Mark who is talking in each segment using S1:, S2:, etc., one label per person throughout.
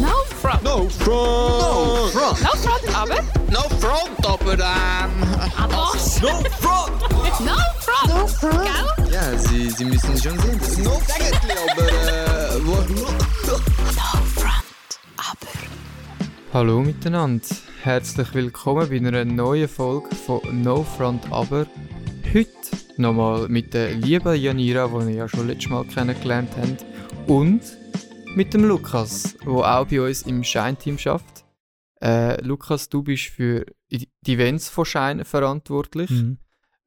S1: No front.
S2: No front!
S3: No front!
S1: No front, aber.
S3: No front, aber ähm...
S1: Aber.
S3: No front!
S1: No front.
S2: No front!
S1: Gell?
S3: Ja, Sie, Sie müssen schon sehen, das ist no eigentlich, aber äh... Wo,
S1: No front, aber.
S4: Hallo miteinander, herzlich willkommen bei einer neuen Folge von No Front Aber. Heute nochmal mit der lieben Janira, die ihr ja schon letztes Mal kennengelernt habt, und mit dem Lukas, der auch bei uns im Shine-Team schafft. Äh, Lukas, du bist für die Events von Shine verantwortlich.
S5: Mhm.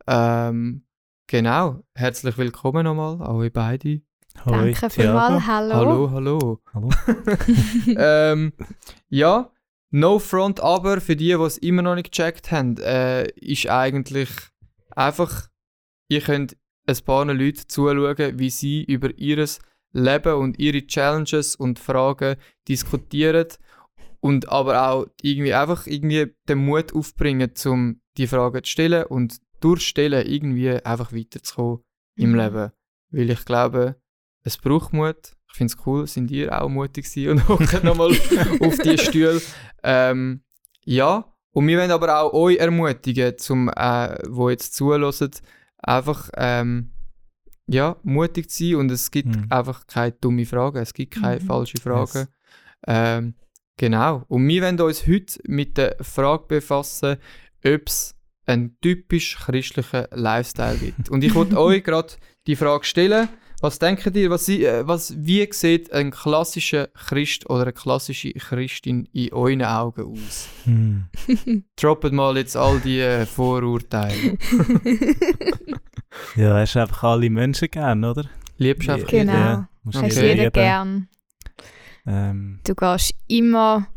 S4: Ähm, genau, herzlich willkommen nochmal, an euch beide.
S5: Hoi,
S6: Danke vielmals, hallo.
S4: Hallo, hallo.
S5: Hallo.
S4: ähm, ja, No Front aber, für die, die es immer noch nicht gecheckt haben, äh, ist eigentlich einfach, ihr könnt ein paar Leute zuschauen, wie sie über ihr Leben und ihre Challenges und Fragen diskutieren und aber auch irgendwie einfach irgendwie den Mut aufbringen, um die Fragen zu stellen und durchstellen irgendwie einfach weiterzukommen im
S6: Mhm.
S4: Leben. Weil ich glaube, es braucht Mut. Ich finde es cool, sind ihr auch mutig und hocken nochmal auf die Stühle. Ähm, ja, und wir wollen aber auch euch ermutigen, zum, äh, wo jetzt zuhören, einfach ähm, ja, mutig zu sein und es gibt
S5: Mhm.
S4: einfach keine dumme Fragen, es gibt keine
S6: Mhm.
S4: falschen Fragen. Ähm, genau. Und wir wollen uns heute mit der Frage befassen, ob es einen typisch christlichen Lifestyle gibt. Und ich wollte euch gerade die Frage stellen, was denkt ihr, was, sie- äh, was, wie sieht ein klassischer Christ oder eine klassische Christin in euren Augen aus?
S5: Hm.
S4: Droppet mal jetzt all die äh, Vorurteile.
S5: Ja, hast einfach alle Menschen gern, oder?
S4: Liebst du einfach
S6: Genau.
S5: Ja.
S6: Hast
S5: jeden
S6: jeder gern.
S5: Ähm,
S6: Du gehst immer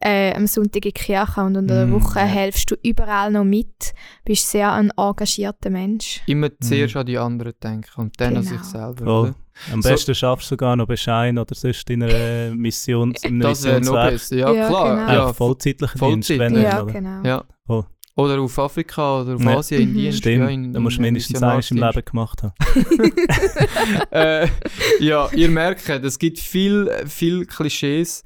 S6: äh, am Sonntag in die Kirche und unter der
S5: Mm,
S6: Woche
S5: ja.
S6: helfst du überall noch mit. Bist sehr ein engagierter Mensch.
S4: immer
S5: Mhm.
S4: zuerst an die anderen denken und dann an
S6: Genau.
S4: sich selber.
S5: voll.
S4: Oder?
S5: Am
S4: So-
S5: besten schaffst du sogar noch Beschein oder sonst in einer Mission, in einem
S4: Das wäre noch
S5: Missionswerk.
S4: besser. Ja,
S6: Ja,
S4: klar.
S6: genau.
S4: Ja,
S5: Auch vollzeitlichen
S4: Vollzeit,
S5: Dienst, wenn
S6: ja,
S5: oder?
S6: genau.
S4: ja.
S5: Voll.
S4: Oder auf Afrika oder auf
S5: Ja.
S4: Asien in. Dienst.
S5: Stimmt,
S4: ja, in,
S5: da musst du
S4: in
S5: mindestens eines im. Leben gemacht haben.
S4: äh, ja, ihr merkt, es gibt viel, viel Klischees.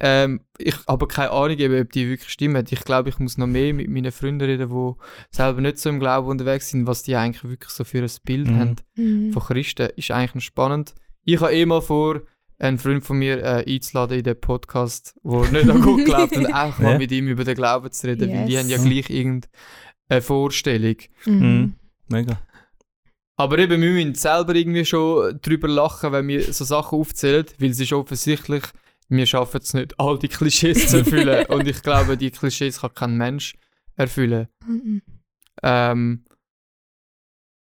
S4: Ähm, ich habe keine Ahnung, ob die wirklich stimmen. Ich glaube, ich muss noch mehr mit meinen Freunden reden, die selber nicht so im Glauben unterwegs sind, was die eigentlich wirklich so für ein Bild
S5: Mhm.
S4: haben
S6: Mhm.
S4: von Christen. Ist eigentlich noch spannend. Ich habe eh mal vor, einen Freund von mir äh, einzuladen in den Podcast, der nicht an Gott glaubt, und auch mal
S5: Ja.
S4: mit ihm über den Glauben zu reden, weil die
S6: Yes.
S4: haben ja gleich irgendeine Vorstellung.
S6: Mhm.
S5: Mhm. Mega.
S4: Aber eben, wir müssen selber irgendwie schon drüber lachen, wenn wir so Sachen aufzählen, weil es ist offensichtlich, wir schaffen es nicht, all die Klischees zu erfüllen. Und ich glaube, die Klischees kann kein Mensch erfüllen.
S6: Mhm.
S4: Ähm,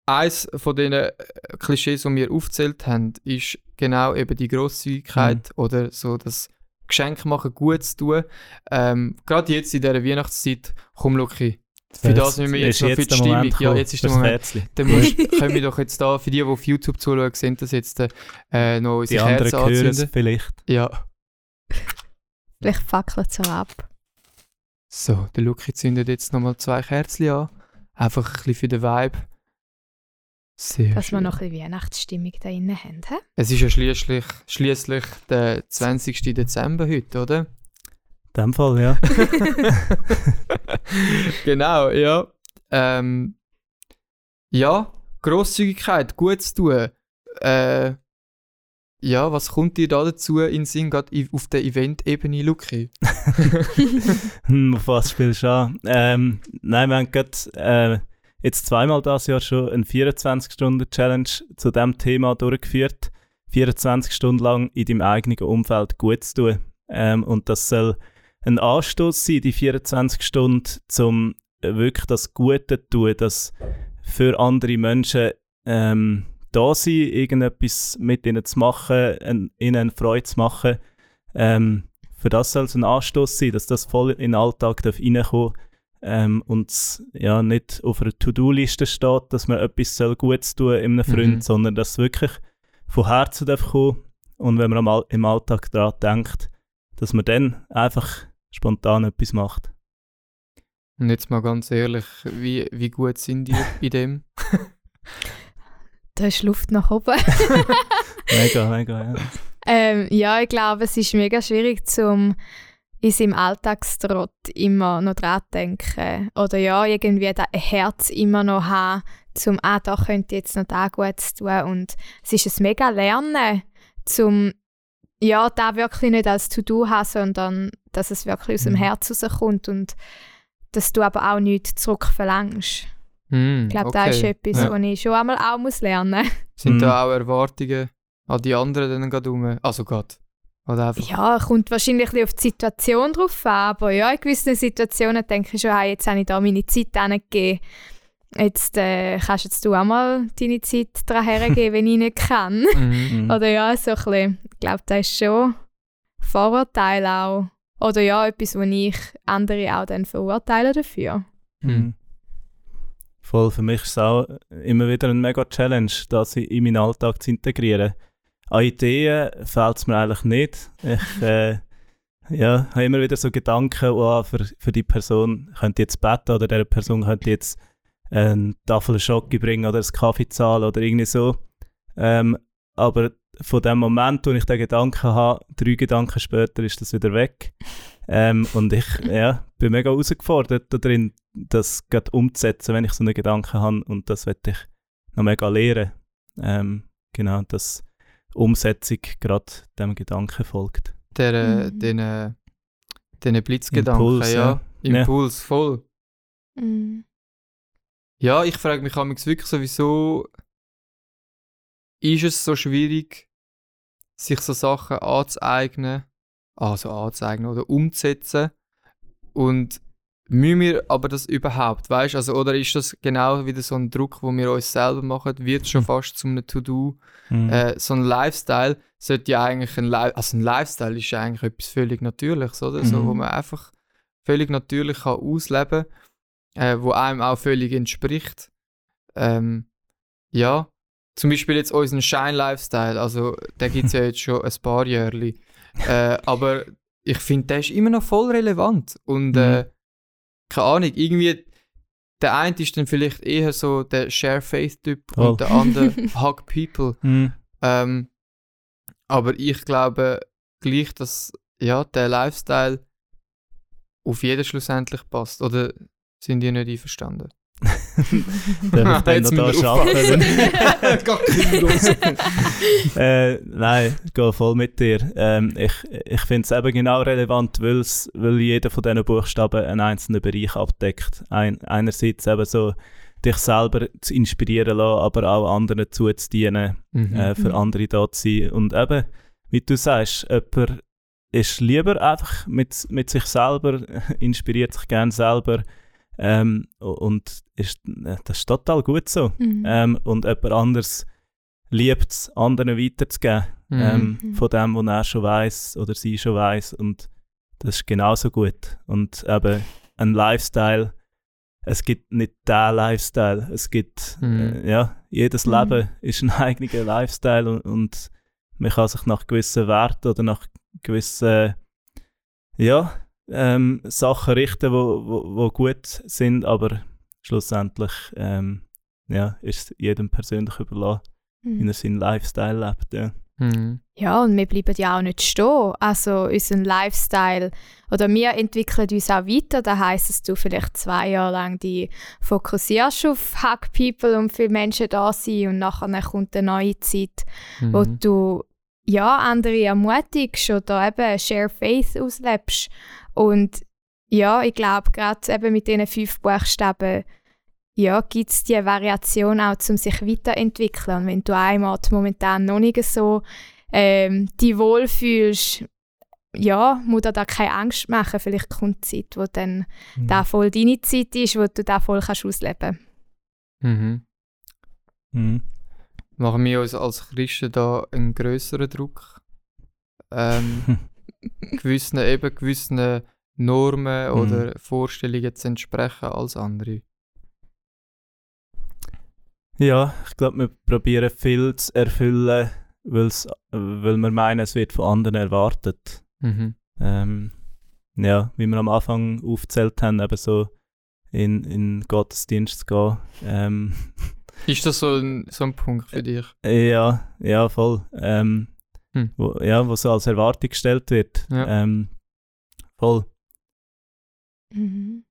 S4: eins von den äh, Klischees, die wir aufgezählt haben, ist genau eben die Grosszügigkeit oder so das Geschenk machen, gut zu tun. Ähm, Gerade jetzt in dieser Weihnachtszeit, komm Luki, für das müssen wir jetzt noch für die Stimmung. Ja, jetzt ist der Moment. Dann musst, können wir doch jetzt da, für die, die auf YouTube zuschauen, sehen das jetzt äh, noch
S5: Die
S4: unsere
S5: hören es
S4: anzünden.
S5: vielleicht.
S4: Ja.
S6: Vielleicht fackelt es auch ab.
S4: So, der Luki zündet jetzt nochmal zwei Kerzen an. Einfach ein bisschen für den Vibe. Sehr
S6: Dass wir
S4: schön.
S6: noch ein bisschen Weihnachtsstimmung da drin haben. He?
S4: Es ist ja schließlich, schließlich der 20. Dezember heute, oder?
S5: In dem Fall, ja.
S4: genau, ja. Ähm, ja, Grosszügigkeit, gut zu tun. Äh, ja, was kommt dir da dazu in Sinn, gerade auf der Event-Ebene, Luki?
S5: Hm, auf was spielst du an? Ähm, nein, wir haben gerade äh, jetzt zweimal das Jahr schon eine 24-Stunden-Challenge zu diesem Thema durchgeführt. 24 Stunden lang in deinem eigenen Umfeld gut zu tun. Ähm, und das soll ein Anstoß sein, die 24 Stunden, um wirklich das Gute zu tun, das für andere Menschen ähm, da sein, irgendetwas mit ihnen zu machen, ein, ihnen eine Freude zu machen. Ähm, für das soll es ein Anstoß sein, dass das voll in den Alltag darf reinkommen ähm, und es ja, nicht auf einer To-Do-Liste steht, dass man etwas soll Gutes tun in einem Freund,
S4: Mhm.
S5: sondern dass es wirklich von Herzen darf kommen und wenn man im Alltag daran denkt, dass man dann einfach spontan etwas macht.
S4: Und jetzt mal ganz ehrlich, wie, wie gut sind die in dem?
S6: Da ist Luft nach oben.
S5: Mega, mega, ja.
S6: Ähm, ja, ich glaube, es ist mega schwierig, zum in seinem Alltagstrott immer noch dran zu denken. Oder ja, irgendwie das Herz immer noch haben, zum «Ah, da könnte ich jetzt noch da gut tun». Und es ist ein mega Lernen, zum ja, da wirklich nicht als To-Do haben, sondern dass es wirklich aus dem
S5: Mhm.
S6: Herz rauskommt und dass du aber auch nichts zurückverlangst.
S4: Hm,
S6: Ich glaube,
S4: okay.
S6: das ist etwas,
S4: Ja.
S6: was ich schon einmal auch muss lernen muss.
S4: Sind
S5: Mhm.
S4: da auch Erwartungen an die anderen dann gerade um? Also gerade. Oder einfach.
S6: Ja, kommt wahrscheinlich ein bisschen auf die Situation drauf an, aber ja, in gewissen Situationen denke ich schon, hey, jetzt habe ich da meine Zeit hingegeben. Jetzt äh, kannst jetzt du auch mal deine Zeit daran hergeben, wenn ich nicht kann.
S4: Mhm.
S5: Mhm.
S6: Oder ja, so ein bisschen, ich glaube, das ist schon Vorurteil auch. Oder ja, etwas, wo ich andere auch dann verurteile dafür.
S5: Mhm. Voll, für mich ist es auch immer wieder ein mega Challenge, das in in meinen Alltag zu integrieren. An Ideen fällt es mir eigentlich nicht. Ich äh, ja, habe immer wieder so Gedanken, oh, für, für die Person könnte jetzt beten oder der Person könnte jetzt eine Tafel Schoki bringen oder einen Kaffee zahlen oder irgendwie so. Ähm, aber von dem Moment, wo ich den Gedanken habe, drei Gedanken später ist das wieder weg. Ähm, und ich ja, bin mega herausgefordert darin, das gerade umzusetzen, wenn ich so einen Gedanken habe. Und das werde ich noch mega lernen. Ähm, genau, dass Umsetzung gerade dem Gedanken folgt.
S4: Der, äh,
S6: Mhm.
S4: den, äh, den Blitzgedanken,
S5: Impuls,
S4: ja.
S5: ja.
S4: Impuls, voll.
S6: Mhm.
S4: Ja, ich frage mich wirklich sowieso, ist es so schwierig, sich so Sachen anzueignen, also anzueignen oder umzusetzen und müssen wir aber das überhaupt, weißt also oder ist das genau wieder so ein Druck, wo wir uns selber machen, wird schon fast zum To-Do,
S5: Mhm.
S4: äh, so ein Lifestyle sollte ja eigentlich ein, Li also ein Lifestyle ist ja eigentlich etwas völlig Natürliches, oder? So, wo
S5: Mhm.
S4: man einfach völlig natürlich kann ausleben äh, wo einem auch völlig entspricht. Ähm, ja, zum Beispiel jetzt unseren Shine-Lifestyle, also der gibt es ja jetzt schon ein paar Jahre. Äh, aber ich finde, der ist immer noch voll relevant. Und
S5: Mhm.
S4: äh, keine Ahnung, irgendwie der eine ist dann vielleicht eher so der Share-Faith-Typ
S5: Voll.
S4: und der andere Hug People.
S5: Mhm.
S4: Ähm, aber ich glaube gleich, dass ja, der Lifestyle auf jeden schlussendlich passt. Oder sind die nicht einverstanden?
S5: Darf ich dann
S4: Jetzt
S5: noch da
S3: Lust.
S5: äh, nein, ich gehe voll mit dir. Ähm, ich ich finde es eben genau relevant, weil's, weil jeder von diesen Buchstaben einen einzelnen Bereich abdeckt. Ein, einerseits eben so, dich selber zu inspirieren lassen, aber auch anderen zuzudienen,
S4: Mhm.
S5: äh, für
S6: Mhm.
S5: andere da zu sein. Und eben, wie du sagst, jemand ist lieber einfach mit, mit sich selber, inspiriert sich gerne selber ähm, und ist, äh, das ist total gut so.
S6: Mhm.
S5: Ähm, und jemand anderes liebt es, anderen weiterzugeben.
S4: Mhm.
S5: Ähm,
S6: Mhm.
S5: von dem, was er schon weiß oder sie schon weiß Und das ist genauso gut. Und eben ein Lifestyle, es gibt nicht den Lifestyle. Es gibt,
S4: Mhm.
S5: äh, ja, jedes
S6: Mhm.
S5: Leben ist ein eigener Lifestyle und, und man kann sich nach gewissen Werten oder nach gewissen, ja, ähm, Sachen richten, wo, wo, wo gut sind, aber schlussendlich ähm, ja, ist es jedem persönlich überlassen, wie
S6: Mhm.
S5: er seinen Lifestyle lebt. Ja.
S4: Mhm.
S6: Ja, und wir bleiben ja auch nicht stehen. Also unseren Lifestyle oder wir entwickeln uns auch weiter. Das heisst, dass du vielleicht zwei Jahre lang die fokussierst auf Hack People und viele Menschen da sind und nachher kommt eine neue Zeit, wo
S4: Mhm.
S6: du ja andere ermutigst oder eben Share Faith auslebst. Und ja, ich glaube, gerade eben mit diesen fünf Buchstaben ja, gibt es die Variation auch, um sich weiterzuentwickeln. Und wenn du einmal momentan noch nicht so ähm, dich wohlfühlst, ja, muss dir da keine Angst machen. Vielleicht kommt die Zeit, wo dann da voll deine Zeit ist, wo du da voll kannst ausleben
S4: Mhm.
S5: Mhm.
S4: Machen wir uns als Christen da einen größeren Druck? Ähm, gewissen, eben gewissen Normen
S5: Mhm.
S4: oder Vorstellungen zu entsprechen als andere.
S5: Ja, ich glaube, wir probieren viel zu erfüllen, weil's, weil wir meinen, es wird von anderen erwartet.
S4: Mhm.
S5: Ähm, ja, wie wir am Anfang aufgezählt haben, eben so in, in Gottesdienst zu gehen. Ähm,
S4: Ist das so ein, so ein Punkt für dich?
S5: ja, ja, voll. Ähm,
S4: Hm.
S5: wo, ja, wo so als Erwartung gestellt wird.
S4: Ja.
S5: Ähm, voll.
S6: Mhm.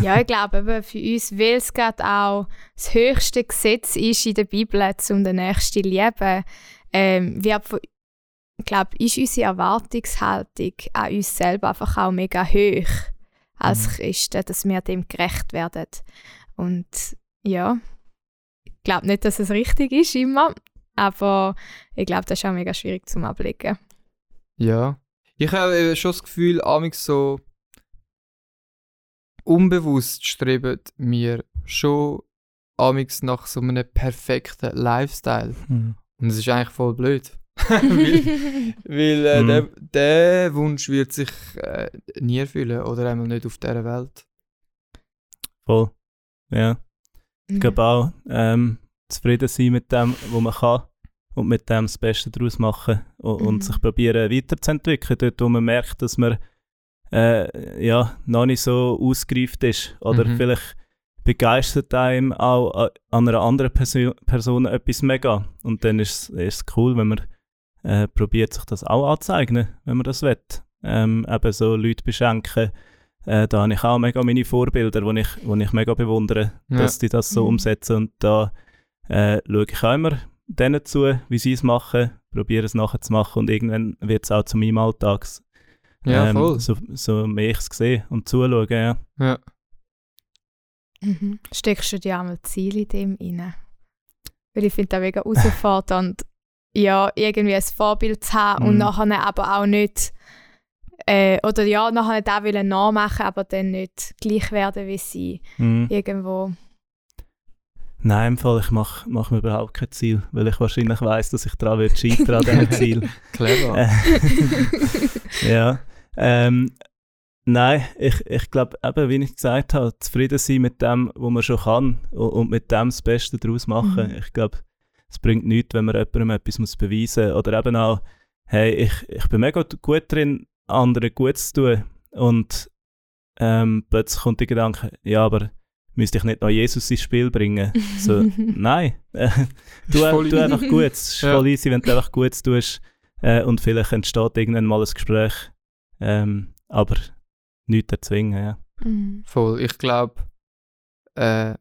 S6: ja, ich glaube, eben für uns, weil es gerade auch das höchste Gesetz ist in der Bibel, um den Nächsten zu lieben, ähm, wird von, ich glaube, ist unsere Erwartungshaltung an uns selber einfach auch mega hoch als
S5: Mhm.
S6: Christen, dass wir dem gerecht werden. Und ja, ich glaube nicht, dass es richtig ist immer, aber ich glaube, das ist auch mega schwierig zum Ablegen.
S4: Ja. Ich habe eben schon das Gefühl, amix so unbewusst streben wir schon amix nach so einem perfekten Lifestyle.
S5: Mhm.
S4: Und das ist eigentlich voll blöd. weil weil äh,
S5: Mhm.
S4: der, der Wunsch wird sich äh, nie erfüllen oder einmal nicht auf dieser Welt.
S5: Voll. Ja. Ich glaube auch, ähm, zufrieden sein mit dem, was man kann und mit dem das Beste daraus machen und,
S6: Mhm.
S5: und sich probieren weiterzuentwickeln, dort wo man merkt, dass man äh, ja, noch nicht so ausgereift ist oder
S4: Mhm.
S5: vielleicht begeistert einem auch an einer anderen Perso Person etwas mega und dann ist es cool, wenn man äh, probiert, sich das auch anzueignen, wenn man das will. Ähm, eben so Leute beschenken, äh, da habe ich auch mega meine Vorbilder, die ich, wo ich mega bewundere,
S4: Ja.
S5: dass die das so
S6: Mhm.
S5: umsetzen. Und da äh, schaue ich auch immer denen zu, wie sie es machen, probiere es nachher zu machen und irgendwann wird es auch zu meinem Alltag.
S4: Ja,
S5: ähm,
S4: voll.
S5: So, so mehr ich es sehe und zuschaue, ja.
S4: Ja.
S6: Mhm. Steckst du dir einmal Ziele in dem rein? Weil ich finde das mega herausfordernd, ja, irgendwie ein Vorbild zu haben und
S5: Mhm.
S6: nachher aber auch nicht, äh, oder ja, nachher auch wollen nachmachen, aber dann nicht gleich werden wie sie.
S5: Mhm.
S6: Irgendwo.
S5: Nein, im Fall, ich mache mach mir überhaupt kein Ziel, weil ich wahrscheinlich weiß, dass ich daran wird scheitern an diesem Ziel.
S4: Clever.
S5: Äh, ja. Ähm, nein, ich, ich glaube, eben, wie ich gesagt habe, zufrieden sein mit dem, was man schon kann und, und mit dem das Beste daraus machen.
S6: Mhm.
S5: Ich glaube, es bringt nichts, wenn man jemandem etwas muss beweisen muss. Oder eben auch, hey, ich, ich bin mega gut drin, anderen gut zu tun. Und ähm, plötzlich kommt der Gedanke, ja, aber müsste ich nicht noch Jesus ins Spiel bringen? So, nein, äh, du, du einfach gut. Es ist
S4: Ja.
S5: voll easy, wenn du einfach gut tust äh, und vielleicht entsteht irgendwann mal ein Gespräch. Ähm, aber nichts erzwingen, ja.
S6: Mhm.
S4: Voll. Ich glaube, äh,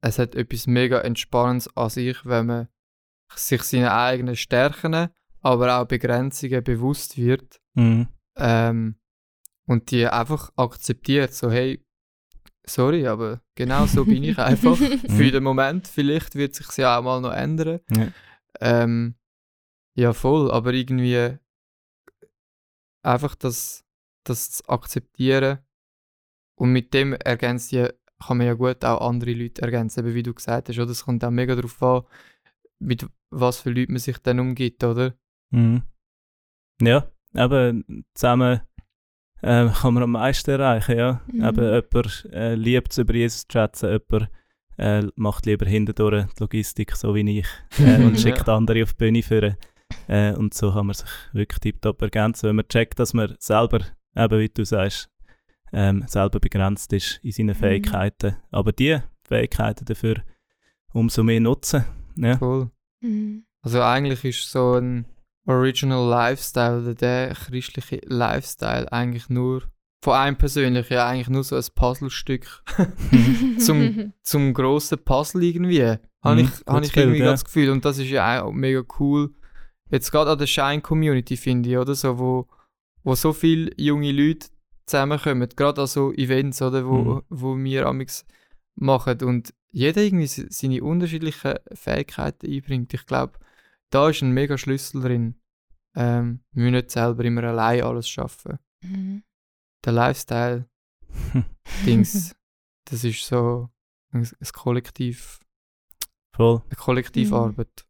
S4: es hat etwas mega Entspannendes an sich, wenn man sich seine eigenen Stärken, aber auch Begrenzungen bewusst wird
S5: Mhm.
S4: ähm, und die einfach akzeptiert. So, hey, sorry, aber genau so bin ich einfach. Für den Moment, vielleicht wird sich ja auch mal noch ändern.
S5: Ja.
S4: Ähm, ja, voll, aber irgendwie einfach das, das zu akzeptieren und mit dem ergänzt ja, kann man ja gut auch andere Leute ergänzen, eben wie du gesagt hast, oder? Es kommt auch mega darauf an, mit was für Leuten man sich dann umgibt, oder?
S5: Mhm. Ja, eben zusammen äh, kann man am meisten erreichen, ja.
S6: Mhm.
S5: Eben jemand äh, liebt es über Jesus zu schätzen, jemand äh, macht lieber hintendurch die Logistik, so wie ich, äh, und schickt andere auf die Bühne führen. Äh, und so kann man sich wirklich tiptop ergänzen, wenn man checkt, dass man selber, eben wie du sagst, ähm, selber begrenzt ist in seinen
S6: Mhm.
S5: Fähigkeiten. Aber die Fähigkeiten dafür umso mehr nutzen. Ja.
S4: Voll.
S6: Mhm.
S4: Also eigentlich ist so ein Original Lifestyle oder der christliche Lifestyle eigentlich nur von einem persönlich ja eigentlich nur so ein Puzzlestück zum, zum grossen Puzzle irgendwie. Habe
S5: Mhm,
S4: ich, hab ich irgendwie
S5: ja.
S4: das Gefühl. Und das ist ja auch mega cool. Jetzt gerade an der Shine-Community finde ich, oder? So, wo, wo so viele junge Leute zusammenkommen, gerade an so Events, oder? Wo,
S5: Mhm.
S4: wo wir amix machen und jeder irgendwie se- seine unterschiedlichen Fähigkeiten einbringt. Ich glaube, da ist ein mega Schlüssel drin. Ähm, wir müssen nicht selber immer allein alles schaffen.
S6: Mhm.
S4: Der Lifestyle-Dings, das ist so ein, ein Kollektiv,
S5: Voll.
S4: eine Kollektivarbeit.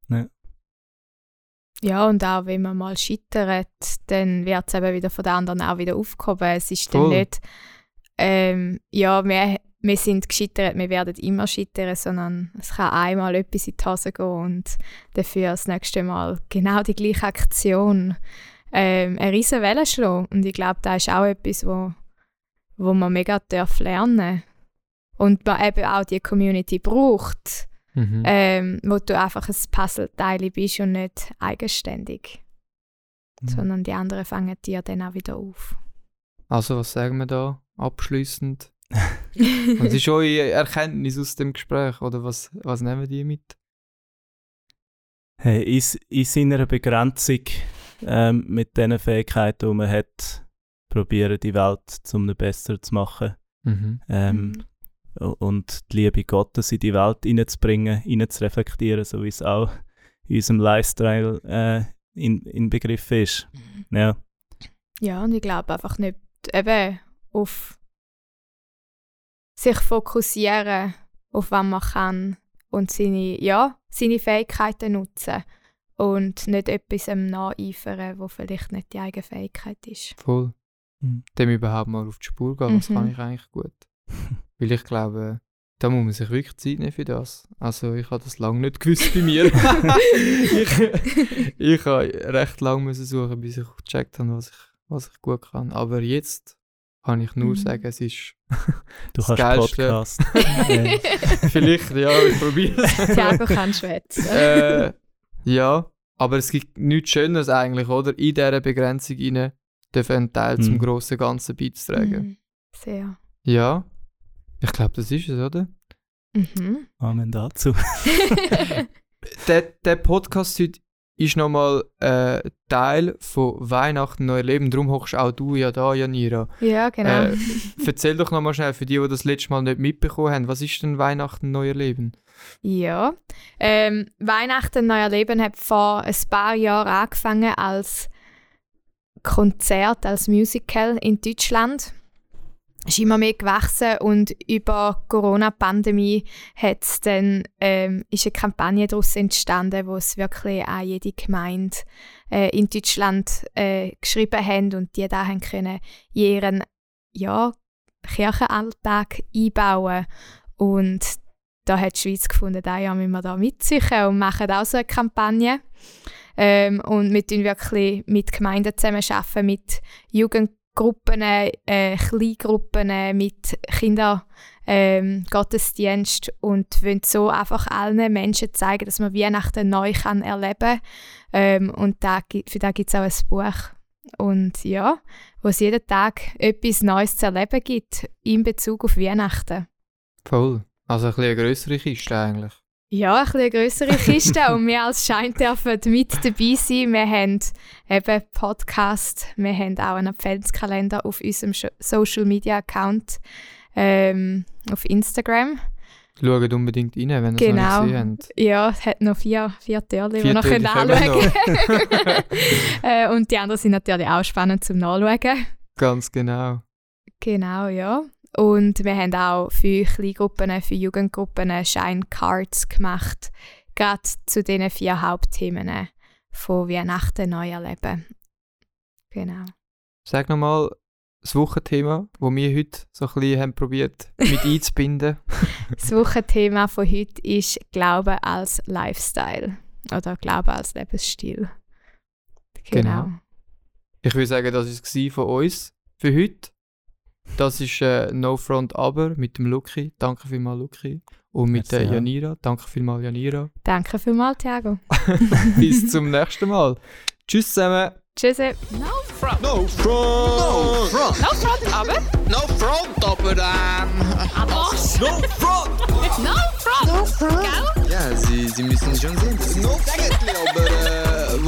S6: Ja, und auch wenn man mal scheitert, dann wird es eben wieder von den anderen auch wieder aufgehoben. Es ist dann
S4: Voll.
S6: nicht, ähm, ja, wir, wir sind gescheitert, wir werden immer scheitern, sondern es kann einmal etwas in die Hose gehen und dafür das nächste Mal genau die gleiche Aktion ähm, eine riesen Welle schlagen. Und ich glaube, das ist auch etwas, wo, wo man mega darf lernen Und man eben auch die Community braucht,
S4: Mhm.
S6: ähm, wo du einfach ein Puzzleteil bist und nicht eigenständig,
S5: Mhm.
S6: sondern die anderen fangen dir dann auch wieder auf.
S4: Also, was sagen wir da abschließend? Was ist eure Erkenntnis aus dem Gespräch? Oder was, was nehmen die mit?
S5: Hey, in, in seiner Begrenzung ähm, mit den Fähigkeiten, die man hat, probieren die Welt zum eine besser zu machen.
S4: Mhm.
S5: Ähm,
S6: Mhm.
S5: Und die Liebe Gottes in die Welt hineinzubringen, hineinzureflektieren, so wie es auch in unserem Lifestyle äh, in, in Begriff ist. Ja.
S6: Ja, und ich glaube einfach nicht eben auf sich fokussieren, auf was man kann und seine, ja, seine Fähigkeiten nutzen und nicht etwas nacheifern, wo vielleicht nicht die eigene Fähigkeit ist.
S4: Voll.
S5: Mhm.
S4: Dem überhaupt mal auf die Spur gehen, was
S6: Mhm.
S4: kann ich eigentlich gut. Weil ich glaube, da muss man sich wirklich Zeit nehmen für das. Also ich habe das lange nicht gewusst bei mir. ich ich habe recht lange müssen suchen, bis ich gecheckt habe, was ich, was ich gut kann. Aber jetzt kann ich nur
S6: Mhm.
S4: sagen, es ist
S5: Du
S4: Das
S5: kannst
S4: Geilste.
S5: Podcast.
S4: Vielleicht, ja, ich probiere es.
S6: Thiago kann schwätzen.
S4: äh, ja, aber es gibt nichts Schöneres eigentlich, oder? In dieser Begrenzung rein dürfen einen Teil zum
S5: Mhm.
S4: grossen Ganzen beizutragen.
S6: Mhm. Sehr.
S4: Ja, ich glaube, das ist es, oder?
S6: Mhm.
S5: Amen dazu.
S4: Der, der Podcast heute ist nochmal äh, Teil von Weihnachten neu Leben. Darum hockst auch du ja da, Janira.
S6: ja, genau.
S4: Äh, erzähl doch nochmal schnell für die, die das letzte Mal nicht mitbekommen haben, was ist denn Weihnachten neu Leben?
S6: Ja. Ähm, Weihnachten Neuer Leben hat vor ein paar Jahren angefangen als Konzert, als Musical in Deutschland. Ist immer mehr gewachsen und über die Corona-Pandemie hat's dann, ähm, ist eine Kampagne daraus entstanden, wo es wirklich auch jede Gemeinde äh, in Deutschland äh, geschrieben haben und die da haben können ihren ja, Kirchenalltag einbauen und da hat die Schweiz gefunden, da ja müssen wir da mitziehen und machen auch so eine Kampagne. Ähm, und wir tun wirklich mit Gemeinden zusammenarbeiten, mit Jugendgruppen, äh, Kleingruppen, mit Kinder, ähm, Gottesdienst und wollen so einfach allen Menschen zeigen, dass man Weihnachten neu kann erleben ähm, Und da, für das gibt es auch ein Buch. Und ja, wo es jeden Tag etwas Neues zu erleben gibt in Bezug auf Weihnachten.
S4: Voll. Also ein bisschen eine grössere Kiste eigentlich.
S6: Ja, ein bisschen eine grössere Kiste und wir als Schein dürfen mit dabei sein. Wir haben eben Podcast, wir haben auch einen Adventskalender auf unserem Social Media Account ähm, auf Instagram.
S4: Schaut unbedingt rein, wenn ihr es
S6: Genau.
S4: noch nicht gesehen habt.
S6: Ja, es hat noch vier, vier Türchen, die wir noch
S4: Türchen
S6: können anschauen äh, Und die anderen sind natürlich auch spannend zum Nachschauen.
S4: Ganz genau.
S6: Genau, ja. Und wir haben auch für Kleingruppen, für Jugendgruppen Shine-Cards gemacht, gerade zu diesen vier Hauptthemen von Weihnachten neu erleben. Genau.
S4: Sag nochmal das Wochenthema, das wir heute so ein bisschen haben probiert mit einzubinden.
S6: Das Wochenthema von heute ist Glaube als Lifestyle oder Glaube als Lebensstil. Genau.
S4: Genau. Ich würde sagen, das war es von uns für heute. Das ist äh, No Front Aber mit dem Lucky. Danke vielmals, Lucky. Und mit der
S5: ja.
S4: Janira. Danke vielmals, Janira.
S6: Danke vielmals, Thiago.
S4: Bis zum nächsten Mal. Tschüss zusammen.
S6: Tschüssi.
S1: No front.
S3: No front! No front!
S1: No front, aber.
S3: No front, aber ähm...
S1: Aber was?
S3: No front!
S1: No front. No front. Gell?
S3: Ja, Sie, Sie müssen schon sehen, das ist no Sägetli, aber äh...